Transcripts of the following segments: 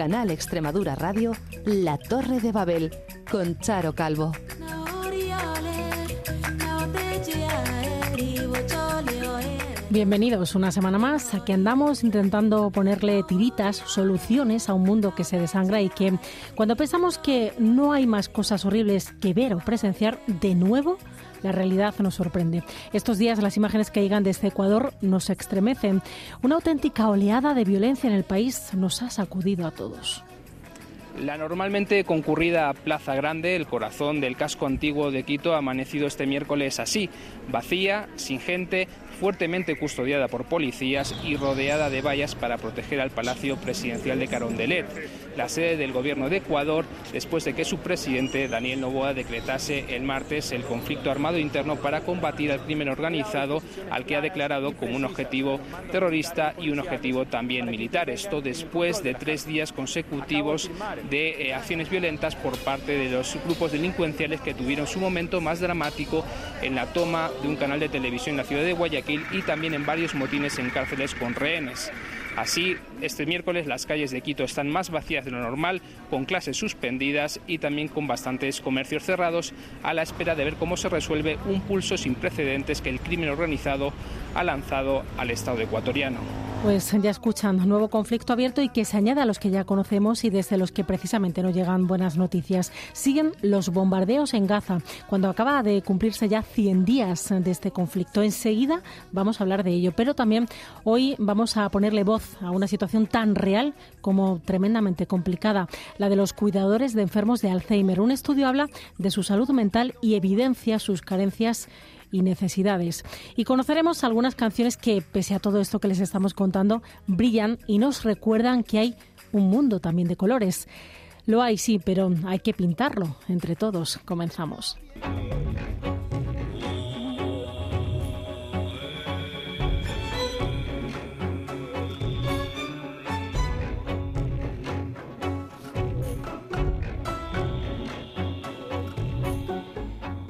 Canal Extremadura Radio, La Torre de Babel, con Charo Calvo. Bienvenidos una semana más. Aquí andamos intentando ponerle tiritas, soluciones a un mundo que se desangra y que cuando pensamos que no hay más cosas horribles que ver o presenciar, de nuevo la realidad nos sorprende. Estos días las imágenes que llegan desde Ecuador nos estremecen. Una auténtica oleada de violencia en el país nos ha sacudido a todos. La normalmente concurrida Plaza Grande, el corazón del casco antiguo de Quito, ha amanecido este miércoles así, vacía, sin gente, fuertemente custodiada por policías y rodeada de vallas para proteger al Palacio Presidencial de Carondelet, la sede del gobierno de Ecuador, después de que su presidente, Daniel Novoa, decretase el martes el conflicto armado interno para combatir al crimen organizado, al que ha declarado como un objetivo terrorista y un objetivo también militar. Esto después de tres días consecutivos de eh, acciones violentas por parte de los grupos delincuenciales que tuvieron su momento más dramático en la toma de un canal de televisión en la ciudad de Guayaquil y también en varios motines en cárceles con rehenes. Así, este miércoles las calles de Quito están más vacías de lo normal, con clases suspendidas y también con bastantes comercios cerrados, a la espera de ver cómo se resuelve un pulso sin precedentes que el crimen organizado ha lanzado al Estado ecuatoriano. Pues ya escuchan, nuevo conflicto abierto y que se añade a los que ya conocemos y desde los que precisamente no llegan buenas noticias. Siguen los bombardeos en Gaza, cuando acaba de cumplirse ya 100 días de este conflicto. Enseguida vamos a hablar de ello, pero también hoy vamos a ponerle voz a una situación tan real como tremendamente complicada, la de los cuidadores de enfermos de Alzheimer. Un estudio habla de su salud mental y evidencia sus carencias y necesidades. Y conoceremos algunas canciones que, pese a todo esto que les estamos contando, brillan y nos recuerdan que hay un mundo también de colores. Lo hay, sí, pero hay que pintarlo entre todos. Comenzamos.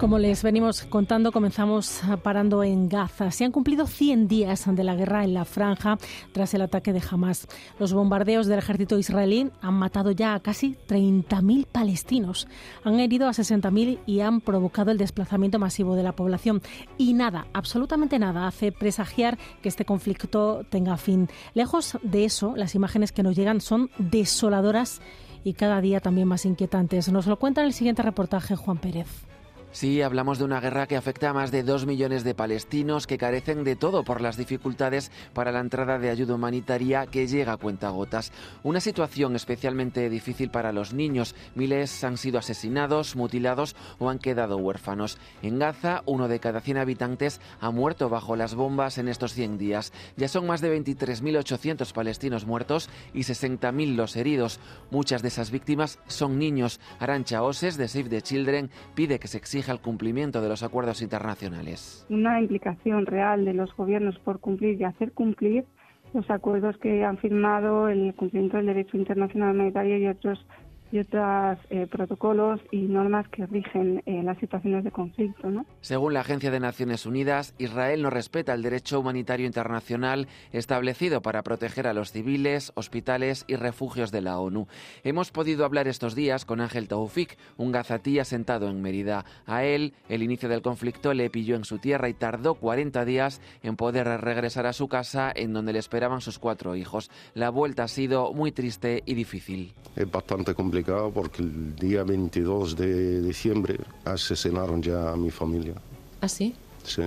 Como les venimos contando, comenzamos parando en Gaza. Se han cumplido 100 días de la guerra en la franja tras el ataque de Hamas. Los bombardeos del ejército israelí han matado ya a casi 30.000 palestinos, han herido a 60.000 y han provocado el desplazamiento masivo de la población. Y nada, absolutamente nada, hace presagiar que este conflicto tenga fin. Lejos de eso, las imágenes que nos llegan son desoladoras y cada día también más inquietantes. Nos lo cuenta en el siguiente reportaje Juan Pérez. Sí, hablamos de una guerra que afecta a más de dos millones de palestinos que carecen de todo por las dificultades para la entrada de ayuda humanitaria que llega a cuentagotas. Una situación especialmente difícil para los niños. Miles han sido asesinados, mutilados o han quedado huérfanos. En Gaza, uno de cada 100 habitantes ha muerto bajo las bombas en estos 100 días. Ya son más de 23.800 palestinos muertos y 60.000 los heridos. Muchas de esas víctimas son niños. Arancha Oses, de Save the Children, pide que se exija el cumplimiento de los acuerdos internacionales. Una implicación real de los gobiernos por cumplir y hacer cumplir los acuerdos que han firmado, el cumplimiento del derecho internacional humanitario y otros y otros eh, protocolos y normas que rigen eh, las situaciones de conflicto. ¿no? Según la Agencia de Naciones Unidas, Israel no respeta el derecho humanitario internacional establecido para proteger a los civiles, hospitales y refugios de la ONU. Hemos podido hablar estos días con Ángel Taufik, un gazatí asentado en Mérida. A él, el inicio del conflicto le pilló en su tierra y tardó 40 días en poder regresar a su casa en donde le esperaban sus cuatro hijos. La vuelta ha sido muy triste y difícil. Es bastante complicado porque el día 22 de diciembre asesinaron ya a mi familia. ¿Ah, sí? Sí.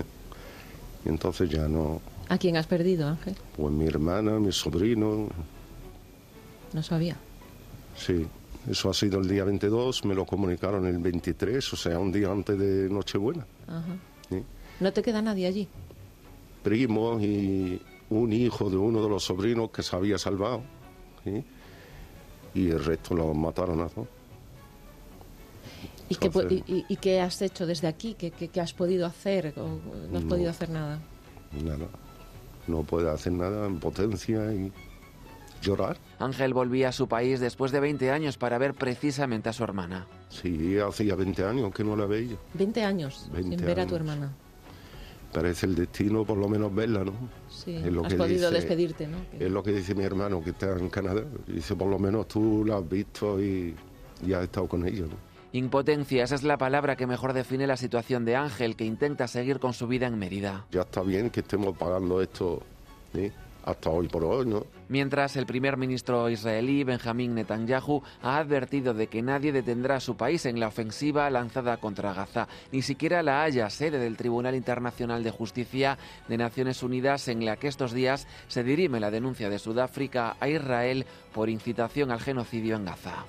Y entonces ya no... ¿A quién has perdido, Ángel? Pues mi hermana, mi sobrino. No sabía. Sí. Eso ha sido el día 22, me lo comunicaron el 23, o sea, un día antes de Nochebuena. Ajá. ¿No te queda nadie allí? Primo y un hijo de uno de los sobrinos que se había salvado. ¿sí? Y el resto lo mataron a todos. ¿Y, qué, y, qué, has hecho desde aquí? ¿Qué, qué, has podido hacer? ¿O no has podido hacer nada? Nada. No puede hacer nada en potencia y llorar. Ángel volvía a su país después de 20 años para ver precisamente a su hermana. Sí, hacía 20 años que no la veía. ¿20 años 20 sin ver a tu hermana? Parece el destino por lo menos verla, ¿no? Sí, es lo has podido despedirte, ¿no? Es lo que dice mi hermano que está en Canadá. Dice, por lo menos tú la has visto y, y has estado con ella, ¿no? Impotencia, esa es la palabra que mejor define la situación de Ángel, que intenta seguir con su vida en Mérida. Ya está bien que estemos pagando esto hasta hoy por hoy, ¿no? Mientras el primer ministro israelí, Benjamín Netanyahu, ha advertido de que nadie detendrá a su país en la ofensiva lanzada contra Gaza, ni siquiera la Haya, sede del Tribunal Internacional de Justicia de Naciones Unidas, en la que estos días se dirime la denuncia de Sudáfrica a Israel por incitación al genocidio en Gaza.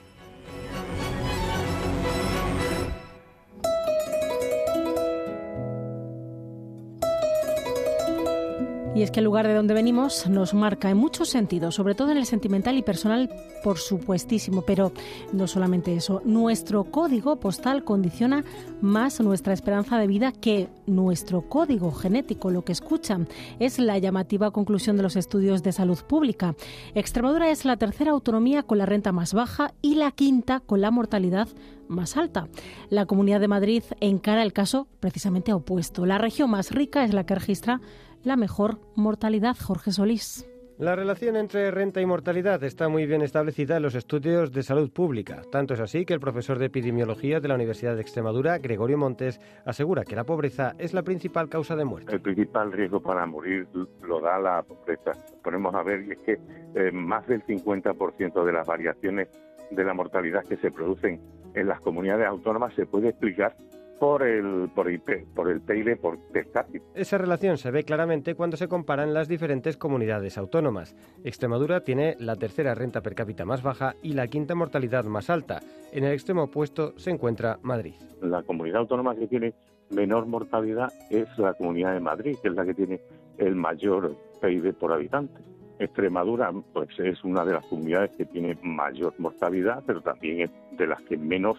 Y es que el lugar de donde venimos nos marca en muchos sentidos, sobre todo en el sentimental y personal, por supuestísimo, pero no solamente eso. Nuestro código postal condiciona más nuestra esperanza de vida que nuestro código genético, lo que escuchan. Es la llamativa conclusión de los estudios de salud pública. Extremadura es la tercera autonomía con la renta más baja y la quinta con la mortalidad más alta. La Comunidad de Madrid encara el caso precisamente opuesto. La región más rica es la que registra la mejor mortalidad. Jorge Solís. La relación entre renta y mortalidad está muy bien establecida en los estudios de salud pública. Tanto es así que el profesor de epidemiología de la Universidad de Extremadura, Gregorio Montes, asegura que la pobreza es la principal causa de muerte. El principal riesgo para morir lo da la pobreza. Ponemos a ver, y es que eh, más del 50% de las variaciones de la mortalidad que se producen en las comunidades autónomas se puede explicar por el, por por el PIB por Esa relación se ve claramente cuando se comparan las diferentes comunidades autónomas. Extremadura tiene la tercera renta per cápita más baja y la quinta mortalidad más alta. En el extremo opuesto se encuentra Madrid. La comunidad autónoma que tiene menor mortalidad es la comunidad de Madrid, que es la que tiene el mayor PIB por habitante. Extremadura pues es una de las comunidades que tiene mayor mortalidad, pero también es de las que menos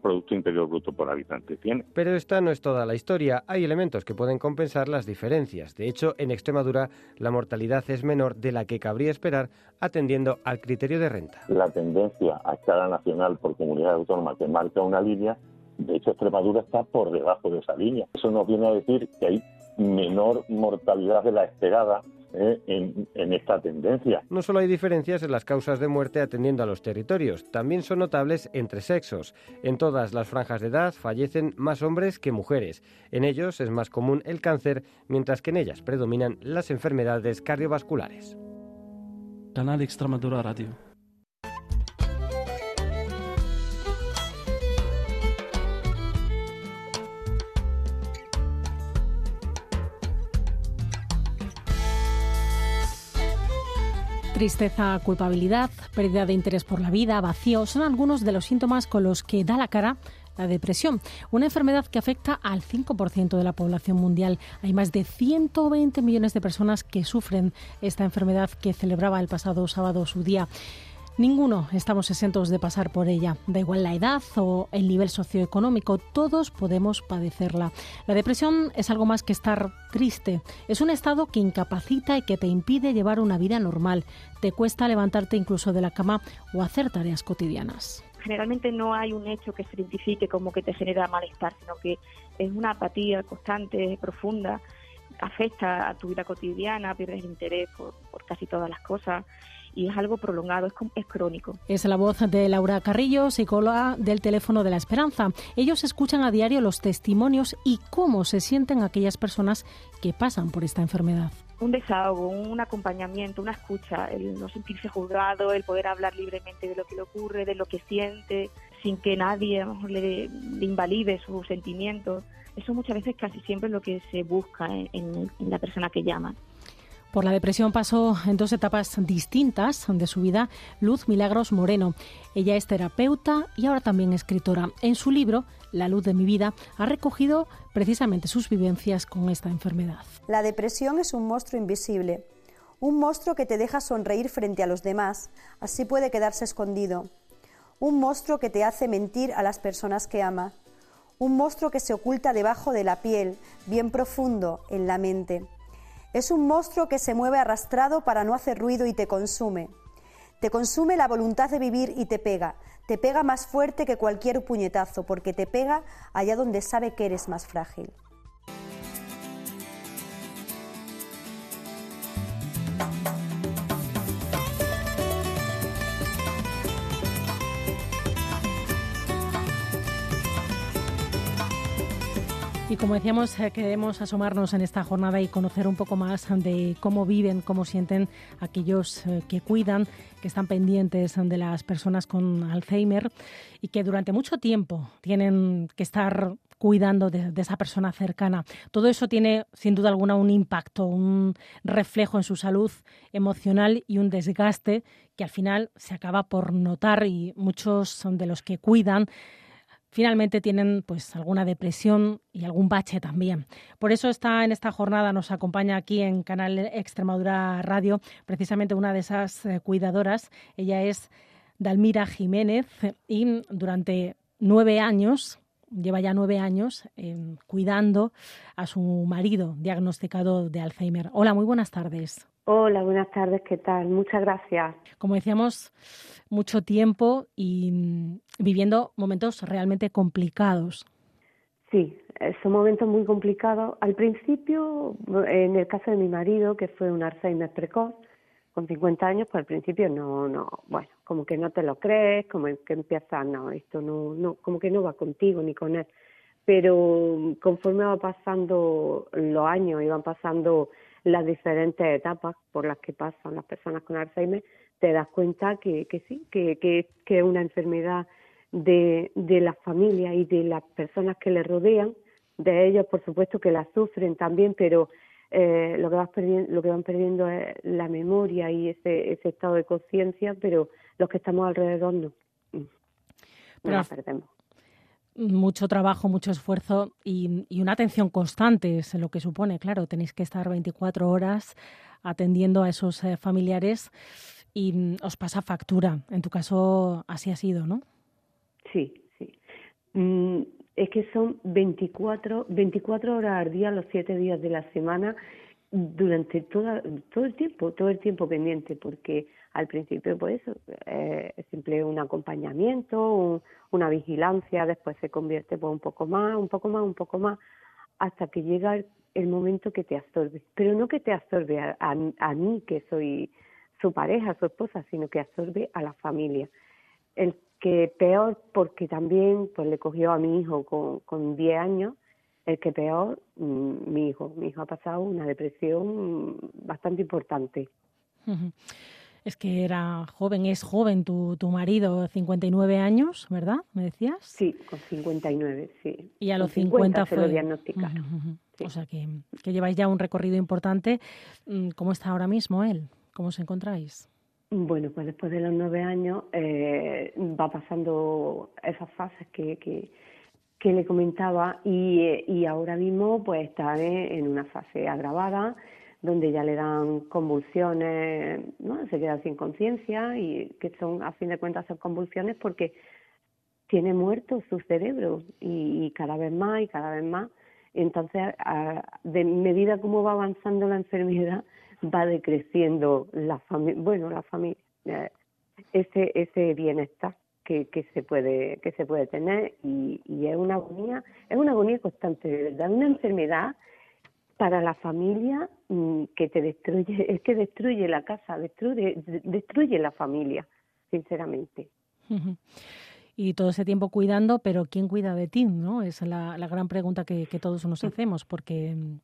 Producto Interior Bruto por habitante tiene. Pero esta no es toda la historia. Hay elementos que pueden compensar las diferencias. De hecho, en Extremadura la mortalidad es menor de la que cabría esperar atendiendo al criterio de renta. La tendencia a escala nacional por comunidad autónoma que marca una línea, de hecho Extremadura está por debajo de esa línea. Eso nos viene a decir que hay menor mortalidad de la esperada ¿eh? en, esta tendencia. No solo hay diferencias en las causas de muerte atendiendo a los territorios, también son notables entre sexos. En todas las franjas de edad fallecen más hombres que mujeres. En ellos es más común el cáncer, mientras que en ellas predominan las enfermedades cardiovasculares. Canal Extremadura Radio. Tristeza, culpabilidad, pérdida de interés por la vida, vacío, son algunos de los síntomas con los que da la cara la depresión, una enfermedad que afecta al 5% de la población mundial. Hay más de 120 millones de personas que sufren esta enfermedad que celebraba el pasado sábado su día. Ninguno estamos exentos de pasar por ella. Da igual la edad o el nivel socioeconómico, todos podemos padecerla. La depresión es algo más que estar triste. Es un estado que incapacita y que te impide llevar una vida normal. Te cuesta levantarte incluso de la cama o hacer tareas cotidianas. Generalmente no hay un hecho que se identifique como que te genera malestar, sino que es una apatía constante, profunda, afecta a tu vida cotidiana, pierdes interés por, por casi todas las cosas y es algo prolongado, es, es crónico. Es la voz de Laura Carrillo, psicóloga del Teléfono de la Esperanza. Ellos escuchan a diario los testimonios y cómo se sienten aquellas personas que pasan por esta enfermedad un desahogo, un acompañamiento, una escucha, el no sentirse juzgado, el poder hablar libremente de lo que le ocurre, de lo que siente, sin que nadie le, invalide sus sentimientos. Eso muchas veces casi siempre es lo que se busca en la persona que llama. Por la depresión pasó en dos etapas distintas de su vida Luz Milagros Moreno. Ella es terapeuta y ahora también escritora. En su libro, La luz de mi vida, ha recogido precisamente sus vivencias con esta enfermedad. La depresión es un monstruo invisible, un monstruo que te deja sonreír frente a los demás, así puede quedarse escondido. Un monstruo que te hace mentir a las personas que amas. Un monstruo que se oculta debajo de la piel, bien profundo, en la mente. Es un monstruo que se mueve arrastrado para no hacer ruido y te consume. Te consume la voluntad de vivir y te pega. Te pega más fuerte que cualquier puñetazo, porque te pega allá donde sabe que eres más frágil. Y como decíamos, eh, queremos asomarnos en esta jornada y conocer un poco más de cómo viven, cómo sienten aquellos eh, que cuidan, que están pendientes de las personas con Alzheimer y que durante mucho tiempo tienen que estar cuidando de, esa persona cercana. Todo eso tiene, sin duda alguna, un impacto, un reflejo en su salud emocional y un desgaste que al final se acaba por notar y muchos de los que cuidan finalmente tienen pues alguna depresión y algún bache también. Por eso está en esta jornada, nos acompaña aquí en Canal Extremadura Radio, precisamente una de esas eh, cuidadoras. Ella es Dalmira Jiménez y durante nueve años, lleva ya nueve años eh, cuidando a su marido diagnosticado de Alzheimer. Hola, muy buenas tardes. Hola, buenas tardes, ¿qué tal? Muchas gracias. Como decíamos, mucho tiempo y mm, viviendo momentos realmente complicados. Sí, eh, son momentos muy complicados. Al principio, en el caso de mi marido, que fue un Alzheimer precoz, con 50 años, pues al principio no, no, bueno, como que no te lo crees, como que empiezas, no, esto no, no, como que no va contigo ni con él. Pero conforme va pasando los años, iban pasando las diferentes etapas por las que pasan las personas con Alzheimer, te das cuenta que, que sí, que, que, que es una enfermedad de, de la familia y de las personas que le rodean, de ellos por supuesto que la sufren también, pero eh, lo que vas perdiendo, lo que van perdiendo es la memoria y ese, ese estado de conciencia, pero los que estamos alrededor no, no la perdemos mucho trabajo, mucho esfuerzo y, una atención constante es lo que supone. Claro, tenéis que estar 24 horas atendiendo a esos eh, familiares y mm, os pasa factura. En tu caso, así ha sido, ¿no? Sí, sí. Mm, es que son 24, 24 horas al día, los 7 días de la semana, durante toda, todo el tiempo, todo el tiempo pendiente, porque al principio pues eh, es simple un acompañamiento, una vigilancia, después se convierte pues un poco más, un poco más, un poco más, hasta que llega el, momento que te absorbe, pero no que te absorbe a, a, mí que soy su pareja, su esposa, sino que absorbe a la familia. El que peor, porque también pues le cogió a mi hijo con, con 10 años, el que peor, mm, mi hijo. Mi hijo ha pasado una depresión bastante importante. Es que era joven, es joven tu, tu marido, 59 años, ¿verdad? ¿Me decías? Sí, con 59, sí. Y a los 50, fue... lo diagnosticaron. O sea que, que lleváis ya un recorrido importante. Mm, ¿Cómo está ahora mismo él? ¿Cómo os encontráis? Bueno, pues después de los nueve años eh, va pasando esas fases que, que, que le comentaba y, y, ahora mismo pues está en una fase agravada donde ya le dan convulsiones, ¿no? se queda sin conciencia y que son, a fin de cuentas, son convulsiones porque tiene muerto su cerebro y, cada vez más y cada vez más. Entonces, a, de medida como va avanzando la enfermedad, va decreciendo la familia, bueno, la familia, eh, ese, ese bienestar que, que se puede que se puede tener y, y es una agonía, es una agonía constante, de verdad, una enfermedad para la familia mm, que te destruye, es que destruye la casa, destruye, destruye la familia, sinceramente. Y todo ese tiempo cuidando, pero ¿quién cuida de ti? ¿no? Es la, la gran pregunta que, que, todos nos hacemos, porque mm,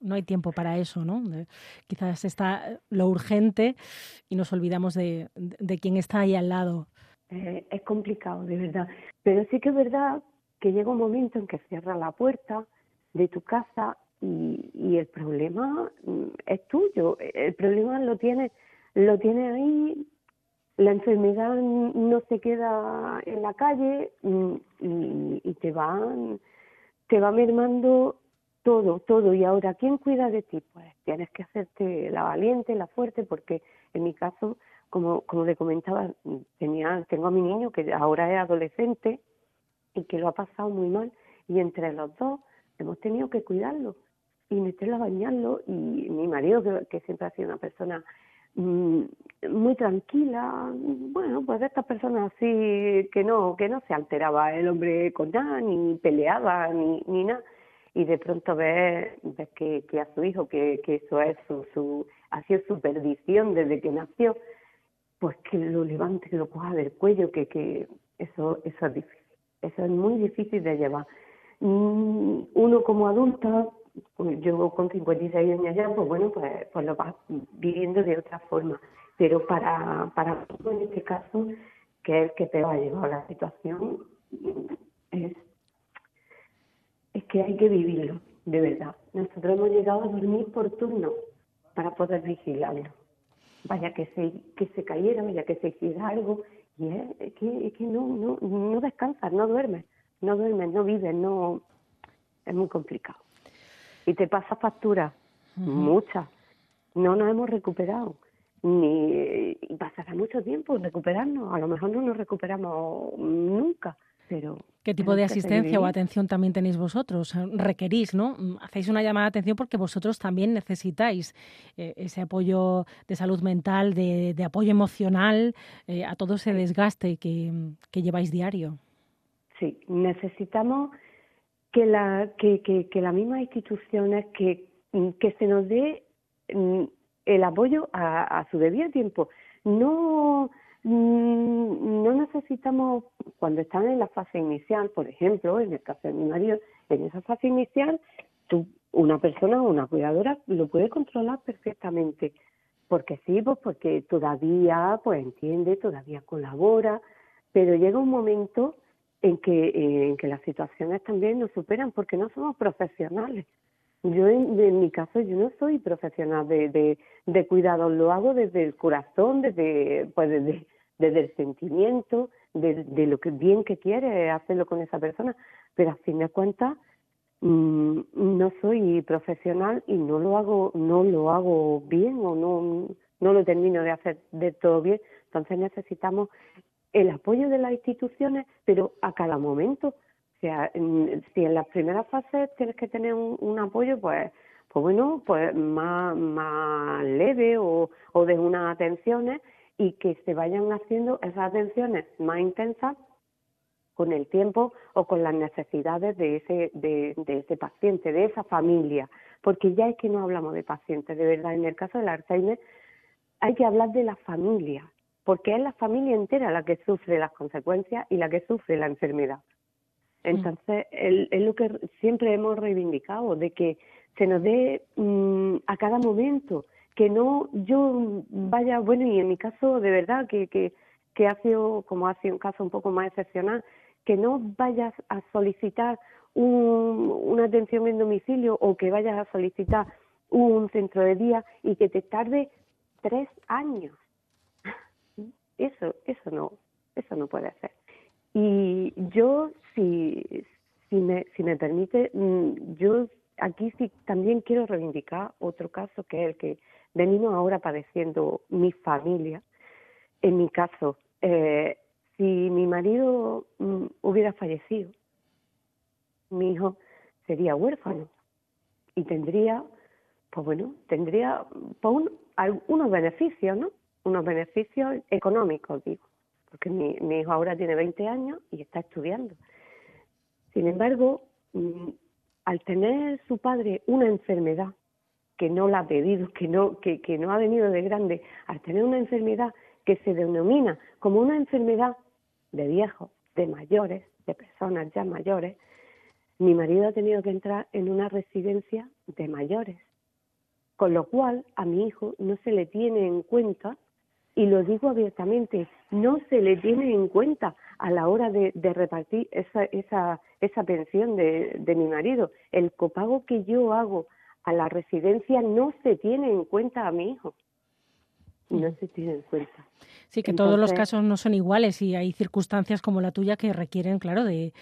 no hay tiempo para eso, ¿no? quizás está lo urgente y nos olvidamos de, de, quién está ahí al lado. Eh, es complicado, de verdad. Pero sí que es verdad que llega un momento en que cierra la puerta de tu casa y, el problema mm, es tuyo, el problema lo tiene, lo tiene ahí, la enfermedad no se queda en la calle mm, y, te va, te va mermando todo, todo. Y ahora, ¿quién cuida de ti? Pues tienes que hacerte la valiente, la fuerte, porque en mi caso, como, como le comentaba, tenía, tengo a mi niño que ahora es adolescente y que lo ha pasado muy mal, y entre los dos hemos tenido que cuidarlo y meterlo a bañarlo y mi marido que, siempre ha sido una persona mm, muy tranquila bueno pues de estas personas así que no que no se alteraba el hombre con nada ni peleaba ni ni nada. Y de pronto ves, ves que, que a su hijo que, que eso es su, su ha sido su perdición desde que nació pues que lo levante que lo coja del cuello que que eso eso es difícil eso es muy difícil de llevar. Mm, uno como adulta, pues yo con 56 años ya, pues bueno, pues, pues lo vas viviendo de otra forma. Pero para, para en este caso, que es el que te va a llevar la situación, es, es que hay que vivirlo, de verdad. Nosotros hemos llegado a dormir por turno para poder vigilarlo. Vaya que se, que se cayera, vaya que se hiciera algo, y es, que, es que no, no, no descansas, no duermes, no duermes, no vives, no... Es muy complicado. Y te pasa factura, muchas. No nos hemos recuperado ni y pasará mucho tiempo recuperarnos. A lo mejor no nos recuperamos nunca, pero ¿Qué tipo de asistencia o atención también tenéis vosotros? Requerís, ¿no? Hacéis una llamada de atención porque vosotros también necesitáis eh, ese apoyo de salud mental, de, apoyo emocional, eh, a todo ese desgaste que, que, lleváis diario. Sí, necesitamos que la, que, que, que las mismas instituciones que, que se nos dé mm, el apoyo a, su debido tiempo. No, mm, no necesitamos, cuando están en la fase inicial, por ejemplo, en el caso de mi marido, en esa fase inicial, tú, una persona o una cuidadora lo puede controlar perfectamente. Porque sí, pues porque todavía pues entiende, todavía colabora, pero llega un momento en que, en que las situaciones también nos superan porque no somos profesionales. Yo, en, mi caso, yo no soy profesional de, de, de cuidados, lo hago desde el corazón, desde, pues desde, desde el sentimiento, de, de, lo que bien que quiere hacerlo con esa persona, pero a fin de cuentas mm, no soy profesional y no lo hago, no lo hago bien o no, no lo termino de hacer de todo bien. Entonces necesitamos el apoyo de las instituciones, pero a cada momento. O sea, si en las primeras fases tienes que tener un, apoyo, pues, pues bueno, pues más, más leve o, o de unas atenciones y que se vayan haciendo esas atenciones más intensas con el tiempo o con las necesidades de ese, de, de, ese paciente, de esa familia, porque ya es que no hablamos de pacientes, de verdad, en el caso del Alzheimer hay que hablar de la familia, porque es la familia entera la que sufre las consecuencias y la que sufre la enfermedad. Mm. Entonces, es lo que siempre hemos reivindicado, de que se nos dé mm, a cada momento, que no yo vaya, bueno, y en mi caso, de verdad, que, que, que ha sido, como ha sido un caso un poco más excepcional, que no vayas a solicitar un, una atención en domicilio o que vayas a solicitar un centro de día y que te tarde tres años. Eso, eso no, eso no puede ser. Y yo, si, si, me, si me permite, mm, yo aquí sí también quiero reivindicar otro caso que es el que venimos ahora padeciendo mi familia. En mi caso, eh, si mi marido mm, hubiera fallecido, mi hijo sería huérfano y tendría, pues bueno, tendría pues unos beneficios, ¿no? Unos beneficios económicos, digo porque mi, hijo ahora tiene 20 años y está estudiando. Sin embargo, mm, al tener su padre una enfermedad que no la ha pedido, que no, que, que no ha venido de grande, al tener una enfermedad que se denomina como una enfermedad de viejos, de mayores, de personas ya mayores, mi marido ha tenido que entrar en una residencia de mayores, con lo cual a mi hijo no se le tiene en cuenta y lo digo abiertamente, no se le tiene en cuenta a la hora de, repartir esa, esa, esa pensión de, de, mi marido. El copago que yo hago a la residencia no se tiene en cuenta a mi hijo. No se tiene en cuenta. Sí, que todos los casos no son iguales y hay circunstancias como la tuya que requieren, claro, de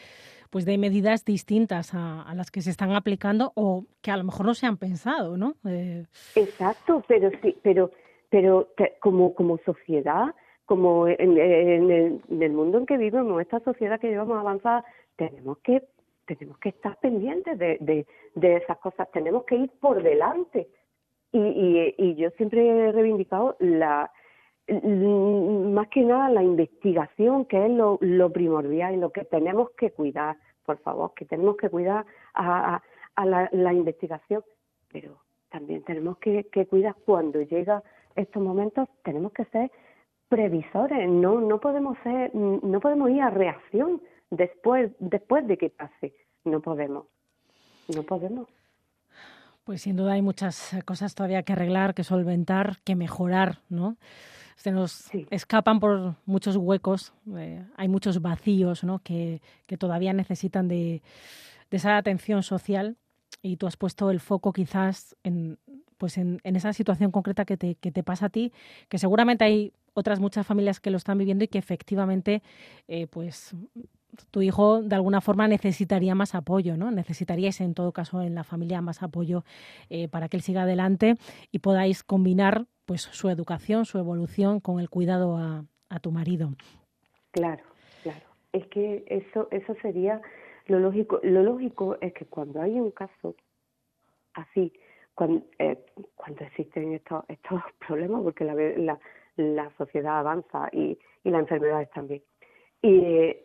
pues de medidas distintas a, a las que se están aplicando o que a lo mejor no se han pensado, ¿no? Eh... Exacto, pero sí, pero pero como, como sociedad, como en, el, mundo en que vivimos, esta sociedad que llevamos avanzada, tenemos que tenemos que estar pendientes de, de, esas cosas, tenemos que ir por delante. Y, y, y yo siempre he reivindicado la más que nada la investigación, que es lo, primordial y lo que tenemos que cuidar, por favor, que tenemos que cuidar a, a, la, la, investigación, pero también tenemos que, que cuidar cuando llega estos momentos tenemos que ser previsores, no, no podemos ser, no podemos ir a reacción después, después de que pase. no podemos, no podemos. Pues sin duda hay muchas cosas todavía que arreglar, que solventar, que mejorar, ¿no? Se nos escapan por muchos huecos, eh, hay muchos vacíos, ¿no? Que, que todavía necesitan de, de, esa atención social y tú has puesto el foco quizás en, pues en, esa situación concreta que te, que te pasa a ti, que seguramente hay otras muchas familias que lo están viviendo y que efectivamente eh, pues tu hijo de alguna forma necesitaría más apoyo, ¿no? Necesitaríais en todo caso en la familia más apoyo eh, para que él siga adelante y podáis combinar pues su educación, su evolución con el cuidado a, tu marido. Claro, claro. Es que eso, eso sería lo lógico. Lo lógico es que cuando hay un caso así, cuando, eh, cuando existen estos, estos problemas, porque la, la, la sociedad avanza y, y las enfermedades también. Y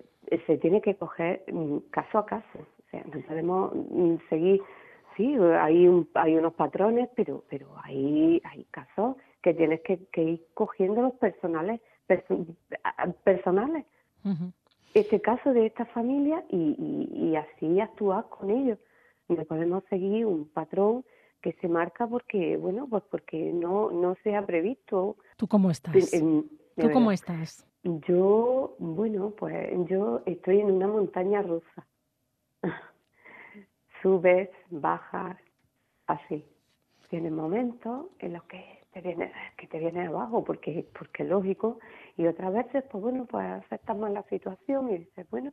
se tiene que coger mm, caso a caso. O sea, no podemos mm, seguir, sí, hay, un, hay unos patrones, pero, pero hay, hay casos que tienes que, ir cogiendo los personales, personales. Este caso de esta familia y, y, así actuar con ellos. No podemos seguir un patrón que se marca porque, bueno, pues porque no, no se ha previsto. ¿Tú cómo estás? ¿Tú cómo estás? Yo, bueno, pues yo estoy en una montaña rusa. Subes, bajas, así. Tienes momentos en los que te viene, que te viene abajo porque, porque es lógico, y otras veces, pues bueno, pues aceptas más la situación y dices, bueno,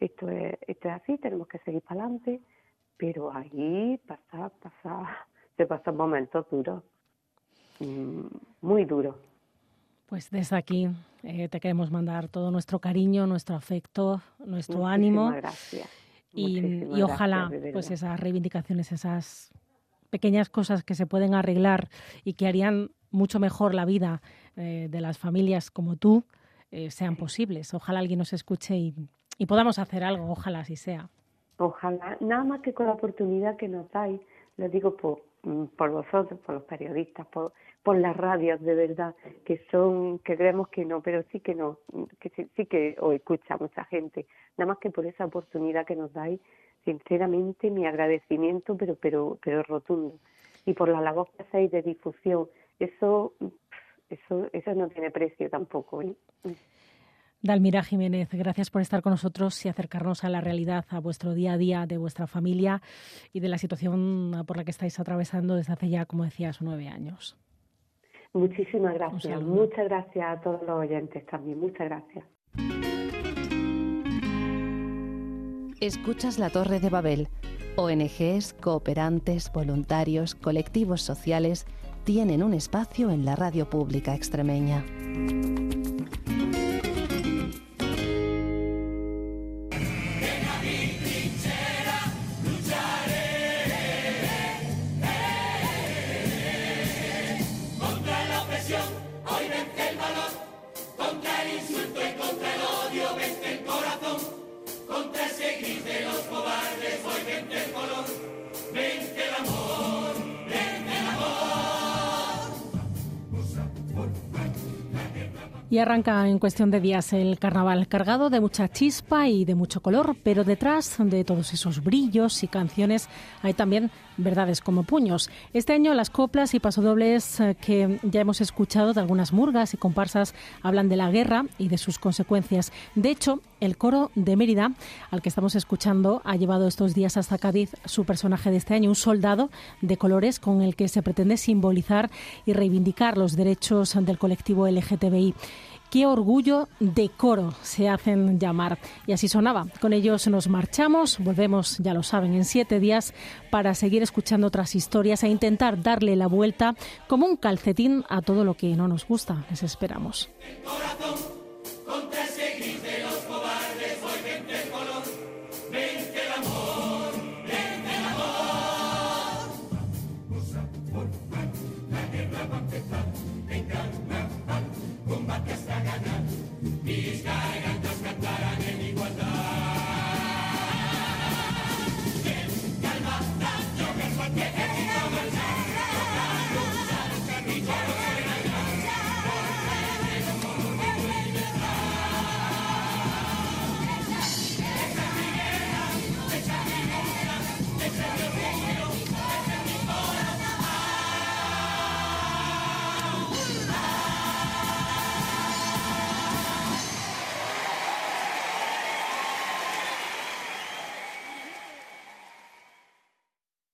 esto es, esto es así, tenemos que seguir para adelante, pero ahí pasa, pasa, te pasan momentos duros, mm, muy duros. Pues desde aquí eh, te queremos mandar todo nuestro cariño, nuestro afecto, nuestro ánimo. Gracias. Y, y ojalá pues esas reivindicaciones, esas pequeñas cosas que se pueden arreglar y que harían mucho mejor la vida eh, de las familias como tú eh, sean posibles. Ojalá alguien nos escuche y, y, podamos hacer algo, ojalá así sea. Ojalá, nada más que con la oportunidad que nos dais, lo digo por, mm, por vosotros, por los periodistas, por, por las radios de verdad, que son, que creemos que no, pero sí que no, que sí, que os escucha mucha gente. Nada más que por esa oportunidad que nos dais, sinceramente mi agradecimiento, pero, pero, pero rotundo. Y por la labor que hacéis de difusión, eso, eso, eso no tiene precio tampoco. ¿eh? Dalmira Jiménez, gracias por estar con nosotros y acercarnos a la realidad, a vuestro día a día de vuestra familia y de la situación por la que estáis atravesando desde hace ya, como decías, nueve años. Muchísimas gracias. Muchas gracias a todos los oyentes también. Muchas gracias. Escuchas la Torre de Babel. ONGs, cooperantes, voluntarios, colectivos sociales tienen un espacio en la radio pública extremeña. Arranca en cuestión de días el carnaval, cargado de mucha chispa y de mucho color, pero detrás de todos esos brillos y canciones hay también verdades como puños. Este año las coplas y pasodobles eh, que ya hemos escuchado de algunas murgas y comparsas hablan de la guerra y de sus consecuencias. De hecho, el coro de Mérida, al que estamos escuchando, ha llevado estos días hasta Cádiz su personaje de este año, un soldado de colores con el que se pretende simbolizar y reivindicar los derechos del colectivo LGTBI. Qué orgullo de coro se hacen llamar. Y así sonaba. Con ellos nos marchamos. Volvemos, ya lo saben, en siete días para seguir escuchando otras historias e intentar darle la vuelta como un calcetín a todo lo que no nos gusta. Les esperamos.